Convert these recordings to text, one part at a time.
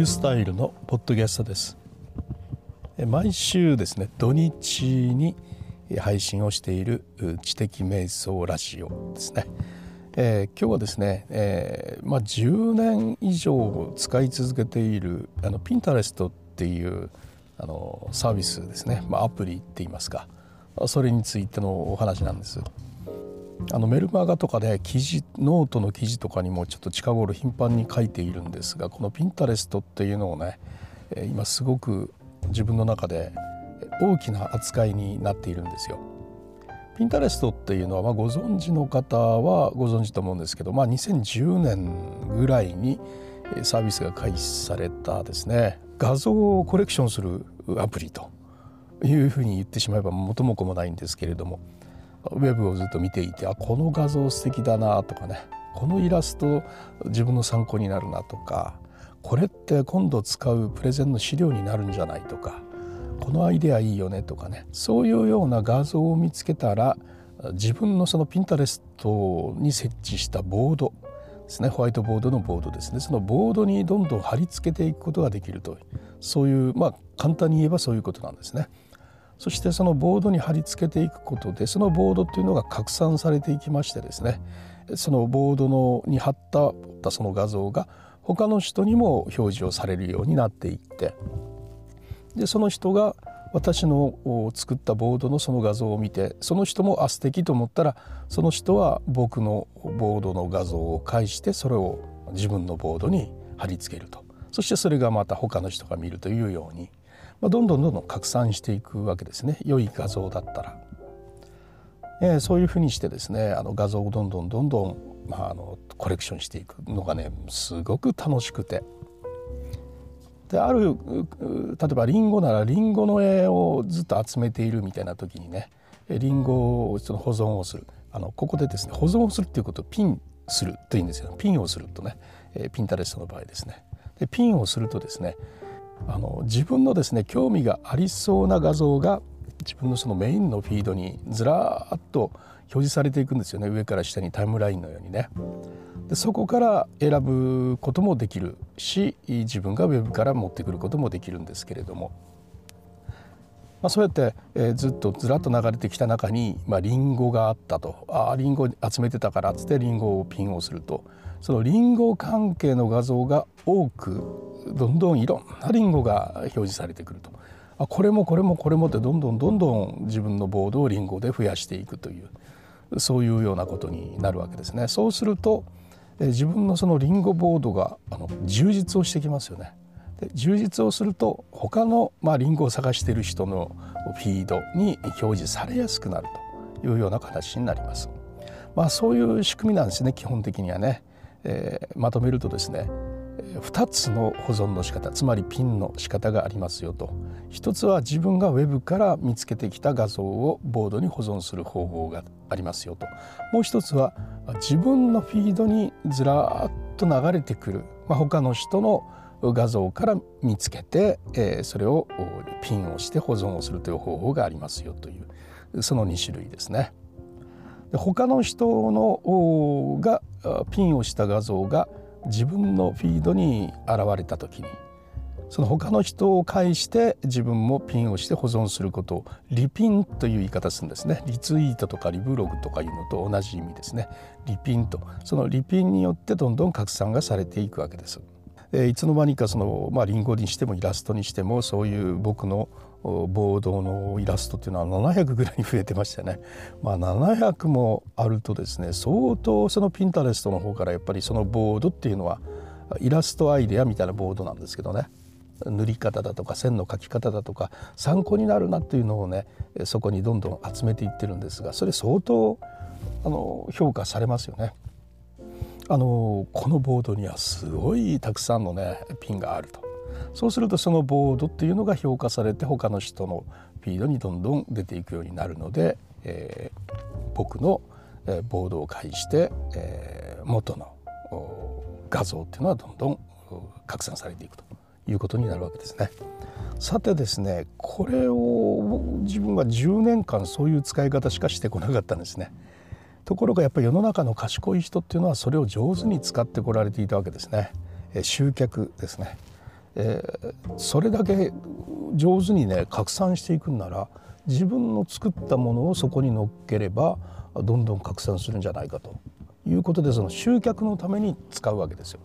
ュースタイルのポッドキャストです。毎週ですね土日に配信をしている知的瞑想ラジオですね、えー、今日はですね、えー、まあ、10年以上使い続けているあのピンタレストっていうあのサービスですね、まあ、アプリって言いますか。それについてのお話なんです。あのメルマガとかで記事ノートの記事とかにもちょっと近頃頻繁に書いているんですがこのピンタレストっていうのをね今すごく自分の中で大きな扱いになっているんですよ。ピンタレストっていうのは、まあ、ご存知の方はご存知と思うんですけど、まあ、2010年ぐらいにサービスが開始されたですね画像をコレクションするアプリというふうに言ってしまえば元も子もないんですけれどもウェブをずっと見ていてあこの画像素敵だなとかねこのイラスト自分の参考になるなとかこれって今度使うプレゼンの資料になるんじゃないとかこのアイデアいいよねとかねそういうような画像を見つけたら自分のそのピンタレストに設置したボードですねホワイトボードのボードですねそのボードにどんどん貼り付けていくことができるとそういうまあ簡単に言えばそういうことなんですね。そしてそのボードに貼り付けていくことでそのボードっていうのが拡散されていきましてですねそのボードのに貼ったその画像が他の人にも表示をされるようになっていってでその人が私の作ったボードのその画像を見てその人もあ素敵と思ったらその人は僕のボードの画像を介してそれを自分のボードに貼り付けると。そしてそれがまた他の人が見るというようにまあ、どんどんどんどん拡散していくわけですね良い画像だったら。えー、そういうふうにしてですねあの画像をどんどんどんどん、まあ、あのコレクションしていくのがねすごく楽しくて。である例えばリンゴならリンゴの絵をずっと集めているみたいな時にねリンゴをその保存をするあのここでですね保存をするっていうことをピンするというんですよピンをするとね、ピンタレストの場合ですねでピンをするとですねあの自分のですね興味がありそうな画像が自分のそのメインのフィードにずらっと表示されていくんですよね。上から下にタイムラインのようにね。でそこから選ぶこともできるし自分がウェブから持ってくることもできるんですけれども、まあ、そうやって、えー、ずっとずらっと流れてきた中に、まあ、リンゴがあったと。ああリンゴ集めてたからっつってリンゴをピンをすると。そのリンゴ関係の画像が多くどんどんいろんなリンゴが表示されてくるとあこれもこれもこれもってどんどんどんどん自分のボードをリンゴで増やしていくというそういうようなことになるわけですね。そうすると自分のそのリンゴボードがあの充実をしてきますよね。で充実をすると他の、まあ、リンゴを探している人のフィードに表示されやすくなるというような形になります。まあ、そういう仕組みなんですね基本的にはね。えー、まとめるとですね2つの保存の仕方つまりピンの仕方がありますよと一つは自分がウェブから見つけてきた画像をボードに保存する方法がありますよともう一つは自分のフィードにずらっと流れてくる、まあ、他の人の画像から見つけて、えー、それをピンをして保存をするという方法がありますよというその2種類ですね。他の人のがピンをした画像が自分のフィードに現れた時にその他の人を介して自分もピンをして保存することをリピンという言い方するんですね。リツイートとかリブログとかいうのと同じ意味ですね。リピンと。そのリピンによってどんどん拡散がされていくわけです。いつの間にかその、まあ、リンゴにしてもイラストにしてもそういう僕のボードのイラストっていうのは700ぐらいに増えてましてね、まあ、700もあるとですね相当そのピンタレストの方からやっぱりそのボードっていうのはイラストアイデアみたいなボードなんですけどね塗り方だとか線の描き方だとか参考になるなっていうのをねそこにどんどん集めていってるんですがそれ相当あの評価されますよね。あのこのボードにはすごいたくさんのねピンがあると。そうするとそのボードっていうのが評価されて他の人のフィードにどんどん出ていくようになるので、えー、僕のボードを介して、えー、元の画像っていうのはどんどん拡散されていくということになるわけですね。さてですねこれを自分は10年間そういう使い方しかしてこなかったんですね。ところがやっぱり世の中の賢い人っていうのはそれを上手に使ってこられていたわけですね。集客ですね。えー、それだけ上手にね拡散していくんなら自分の作ったものをそこに乗っければどんどん拡散するんじゃないかということでその集客のために使うわけですよ。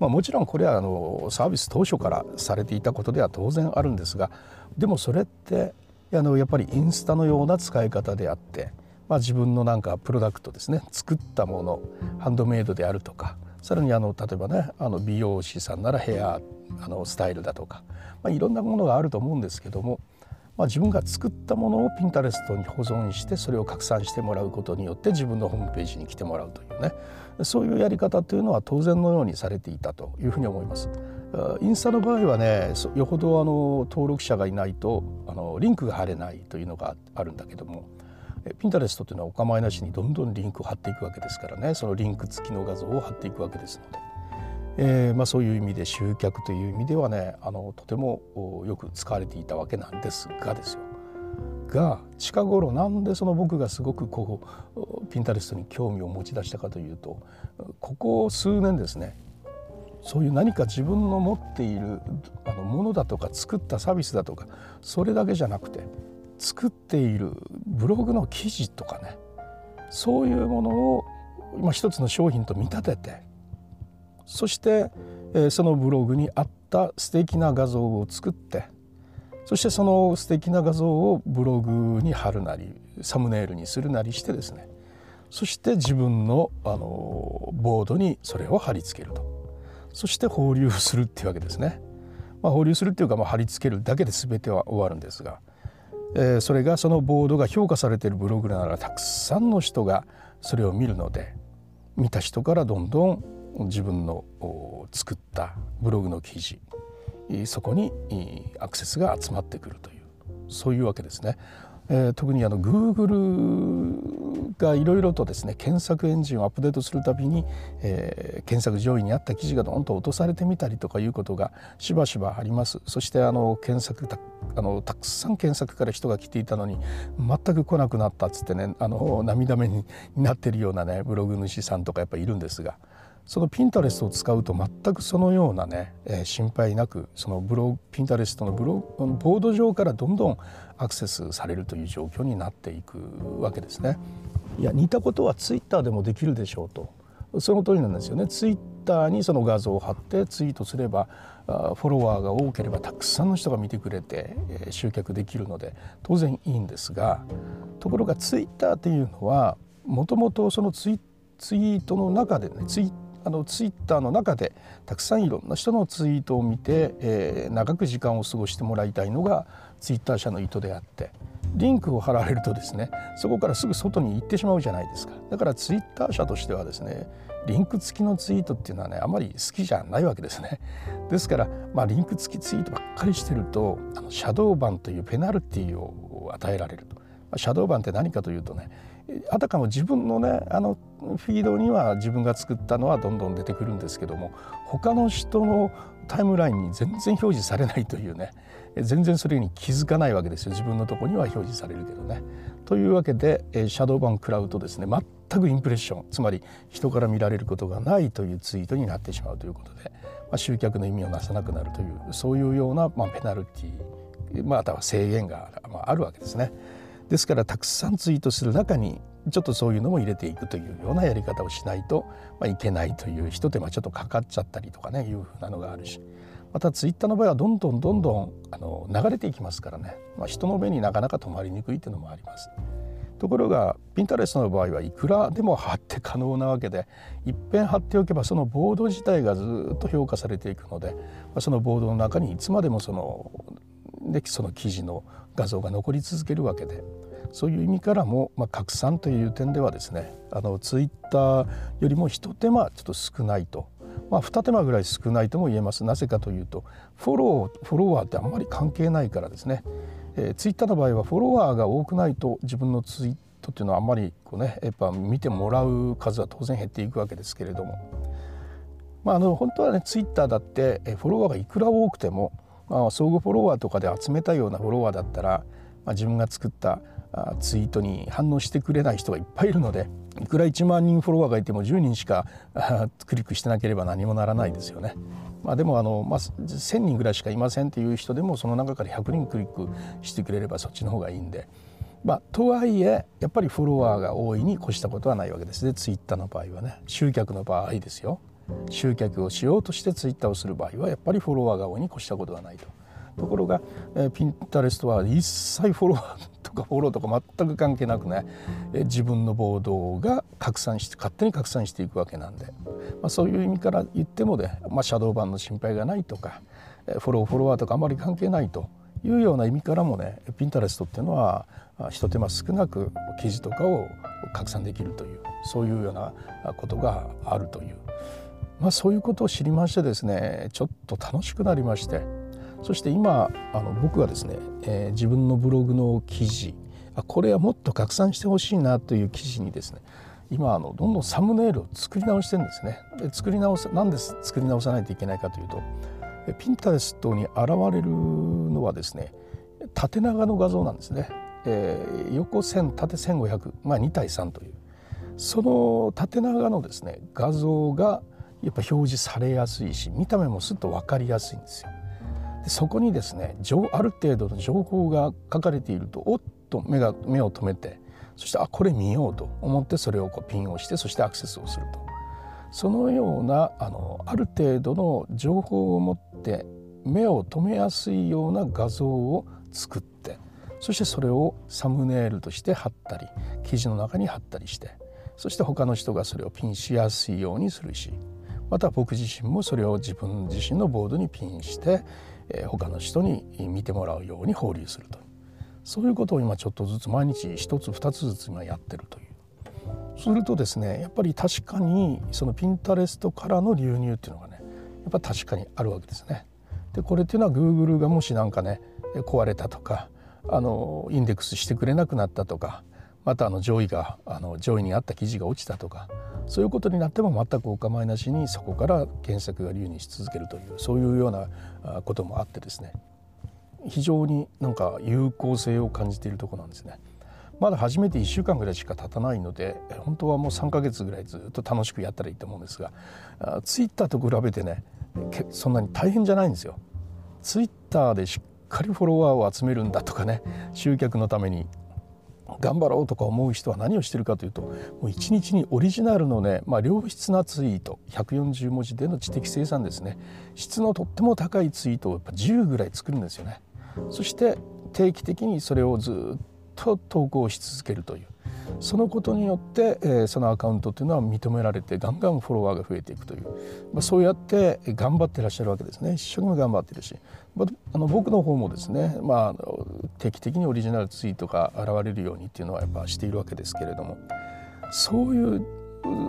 まあ、もちろんこれはあのサービス当初からされていたことでは当然あるんですがでもそれってあのやっぱりインスタのような使い方であって、まあ、自分のなんかプロダクトですね作ったものハンドメイドであるとかさらにあの例えばねあの美容師さんならヘアあのスタイルだとか、まあ、いろんなものがあると思うんですけどもまあ、自分が作ったものをピンタレストに保存してそれを拡散してもらうことによって自分のホームページに来てもらうというねそういうやり方というのは当然のようにされていたというふうに思います。インスタの場合はねよほどあの登録者がいないとあのリンクが貼れないというのがあるんだけどもピンタレストというのはお構いなしにどんどんリンクを貼っていくわけですからねそのリンク付きの画像を貼っていくわけですので。えーまあ、そういう意味で集客という意味ではねあのとてもよく使われていたわけなんですがですよ。が近頃なんでその僕がすごくこうピンタレストに興味を持ち出したかというとここ数年ですねそういう何か自分の持っているあのものだとか作ったサービスだとかそれだけじゃなくて作っているブログの記事とかねそういうものを、まあ、一つの商品と見立ててそして、そのブログに合った素敵な画像を作ってそしてその素敵な画像をブログに貼るなりサムネイルにするなりしてですねそして自分のあのボードにそれを貼り付けるとそして放流するっていうわけですね。まあ、放流するっていうか、まあ、貼り付けるだけで全ては終わるんですが、えー、それがそのボードが評価されているブログならたくさんの人がそれを見るので見た人からどんどん自分の作ったブログの記事そこにアクセスが集まってくるというそういうわけですね。えー、特にあの Google がいろいろとですね検索エンジンをアップデートするたびに、えー、検索上位にあった記事がどんと落とされてみたりとかいうことがしばしばありますそしてあの検索たあのたくさん検索から人が来ていたのに全く来なくなったっつってねあの涙目になってるようなねブログ主さんとかやっぱいるんですが。そのピンタレストを使うと全くそのようなね、えー、心配なくそのブロピンタレストのブロボード上からどんどんアクセスされるという状況になっていくわけですね。いや似たことはツイッターでもできるでしょうとその通りなんですよね。ツイッターにその画像を貼ってツイートすればフォロワーが多ければたくさんの人が見てくれて、えー、集客できるので当然いいんですがところがツイッターっていうのはもともとそのツイツイートの中でねツイッあのツイッターの中でたくさんいろんな人のツイートを見て、えー、長く時間を過ごしてもらいたいのがツイッター社の意図であってリンクを貼られるとですねそこからすぐ外に行ってしまうじゃないですか。だからツイッター社としてはですねリンク付きのツイートっていうのはねあまり好きじゃないわけですね。ですから、まあ、リンク付きツイートばっかりしてるとあのシャドーバンというペナルティを与えられると。まシャドーバンって何かというとねあたかも自分のねあのフィードには自分が作ったのはどんどん出てくるんですけども他の人のタイムラインに全然表示されないというね全然それに気づかないわけですよ自分のとこには表示されるけどね。というわけでシャドーバン食らうとですね全くインプレッションつまり人から見られることがないというツイートになってしまうということで、まあ、集客の意味をなさなくなるというそういうような、まあ、ペナルティまたは制限があるわけですね。ですからたくさんツイートする中にちょっとそういうのも入れていくというようなやり方をしないと、まあ、いけないという一手間ちょっとかかっちゃったりとかねいうふうなのがあるしまたツイッターの場合はどんどんどんどんあの流れていきますからね、まあ、人の目になかなか止まりにくいっていうのもあります。ところがピンタレストの場合はいくらでも貼って可能なわけでいっぺん貼っておけばそのボード自体がずっと評価されていくのでそのボードの中にいつまでもそのでその記事の画像が残り続けるわけでそういう意味からも、まあ、拡散という点ではですねあのツイッターよりも一手間ちょっと少ないと、まあ、二手間ぐらい少ないとも言えます。なぜかというとフォローフォロワーってあんまり関係ないからですね、えー、ツイッターの場合はフォロワーが多くないと自分のツイートっていうのはあんまりこうねやっぱ見てもらう数は当然減っていくわけですけれども、まあ、あの本当はねツイッターだってフォロワーがいくら多くても、まあ、相互フォロワーとかで集めたようなフォロワーだったら、まあ、自分が作ったツイートに反応してくれない人がいっぱいいるのでいくら1万人フォロワーがいても10人しかクリックしてなければ何もならないですよね。まあ、でもあの、まあ、1,000人ぐらいしかいませんっていう人でもその中から100人クリックしてくれればそっちの方がいいんで。まあ、とはいえやっぱりフォロワーが多いに越したことはないわけですねツイッターの場合はね集客の場合ですよ集客をしようとしてツイッターをする場合はやっぱりフォロワーが多いに越したことはないと。ところが、え、ピンタレストは一切フォロワーとかフォローとか全く関係なくね、え、自分のボードが拡散して勝手に拡散していくわけなんで、まあ、そういう意味から言ってもね、まあ、シャドーバンの心配がないとか、え、フォローフォロワーとかあまり関係ないというような意味からもねピンタレストっていうのは一手間少なく記事とかを拡散できるというそういうようなことがあるという、まあ、そういうことを知りましてですねちょっと楽しくなりましてそして今あの僕はですね、えー、自分のブログの記事あこれはもっと拡散してほしいなという記事にですね今あのどんどんサムネイルを作り直してるんですね。で作り直すなんで作り直さないといけないかというとピンタレストに現れるのはですね縦長の画像なんですね。えー、横線縦1500、まあ、2対3というその縦長のですね画像がやっぱ表示されやすいし見た目もすっと分かりやすいんですよ。でそこにですねある程度の情報が書かれているとおっと目が目を留めてそしてあこれ見ようと思ってそれをこうピンをしてそしてアクセスをするとそのようなあのある程度の情報を持って目を留めやすいような画像を作ってそしてそれをサムネイルとして貼ったり記事の中に貼ったりしてそして他の人がそれをピンしやすいようにするしまた僕自身もそれを自分自身のボードにピンしてえ他の人に見てもらうように放流するとそういうことを今ちょっとずつ毎日一つ二つずつ今やってるというするとですねやっぱり確かにそのピンタレストからの流入っていうのがねやっぱ確かにあるわけですね。でこれっていうのは Google がもし何かね壊れたとかあのインデックスしてくれなくなったとかまたあの上位があの上位にあった記事が落ちたとかそういうことになっても全くお構いなしにそこから検索が流にし続けるというそういうようなこともあってですね非常になんか有効性を感じているとこなんですね。まだ初めて1週間ぐらいしか経たないので本当はもう3ヶ月ぐらいずっと楽しくやったらいいと思うんですがツイッターと比べてねそんなに大変じゃないんですよ。ツイッターでしっかりフォロワーを集めるんだとかね集客のために頑張ろうとか思う人は何をしてるかというともう1日にオリジナルのね、まあ、良質なツイート140文字での知的生産ですね質のとっても高いツイートをやっぱ10ぐらい作るんですよね。そして定期的にそれをずっと投稿し続けるというそのことによって、えー、そのアカウントというのは認められてガンガンフォロワーが増えていくという、まあ、そうやって頑張ってらっしゃるわけですね。一生懸命頑張ってるし、まあ、あの僕の方もですね、まあ、定期的にオリジナルツイートが現れるようにっていうのはやっぱしているわけですけれども。そういう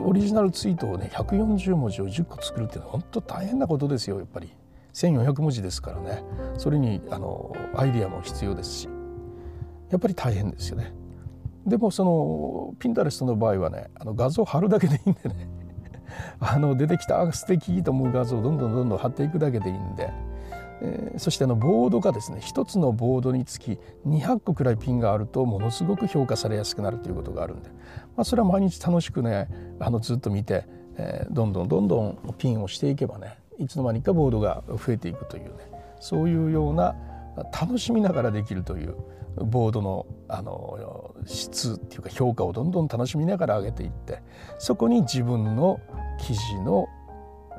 オリジナルツイートをね140文字を10個作るっていうのは本当大変なことですよやっぱり。1400文字ですからね。それにあのアイディアも必要ですし。やっぱり大変ですよね。でもそのピンタレストの場合はねあの画像を貼るだけでいいんでね。あの出てきた素敵と思う画像をどんどんどんどん貼っていくだけでいいんで、えー、そしてあのボードがですね一つのボードにつき200個くらいピンがあるとものすごく評価されやすくなるということがあるんで、まあ、それは毎日楽しくねあのずっと見て、えー、どんどんどんどんピンをしていけばねいつの間にかボードが増えていくというね。そういうような楽しみながらできるというボードのあの質っていうか評価をどんどん楽しみながら上げていってそこに自分の記事の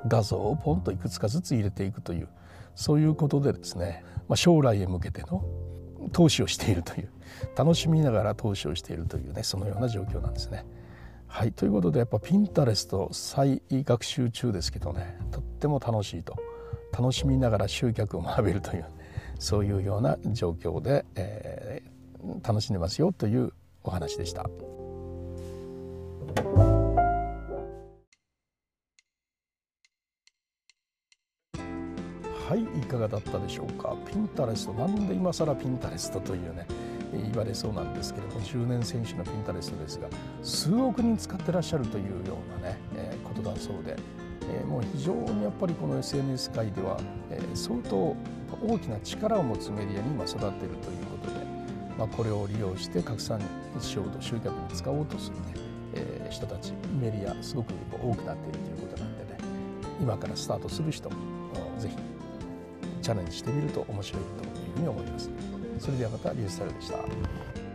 画像をポンといくつかずつ入れていくというそういうことでですね、まあ、将来へ向けての投資をしているという楽しみながら投資をしているというねそのような状況なんですね。はいということでやっぱピンタレスト再学習中ですけどねとっても楽しいと楽しみながら集客を学べるというそういうような状況で、えー、楽しんでますよというお話でした。はいいかがだったでしょうか？ピンタレストなんで今更ピンタレストというね言われそうなんですけれども10年選手のピンタレストですが数億人使ってらっしゃるというようなね、えー、ことだそうで、えー、もう非常にやっぱりこの SNS 界では、えー、相当大きな力を持つメディアに今育っているということで、まあ、これを利用して拡散しようと集客に使おうとするね、えー、人たちメディアすごく多くなっているということなんでね今からスタートする人ぜひチャレンジしてみると面白いというふうに思います。それではまたリュースタルでした。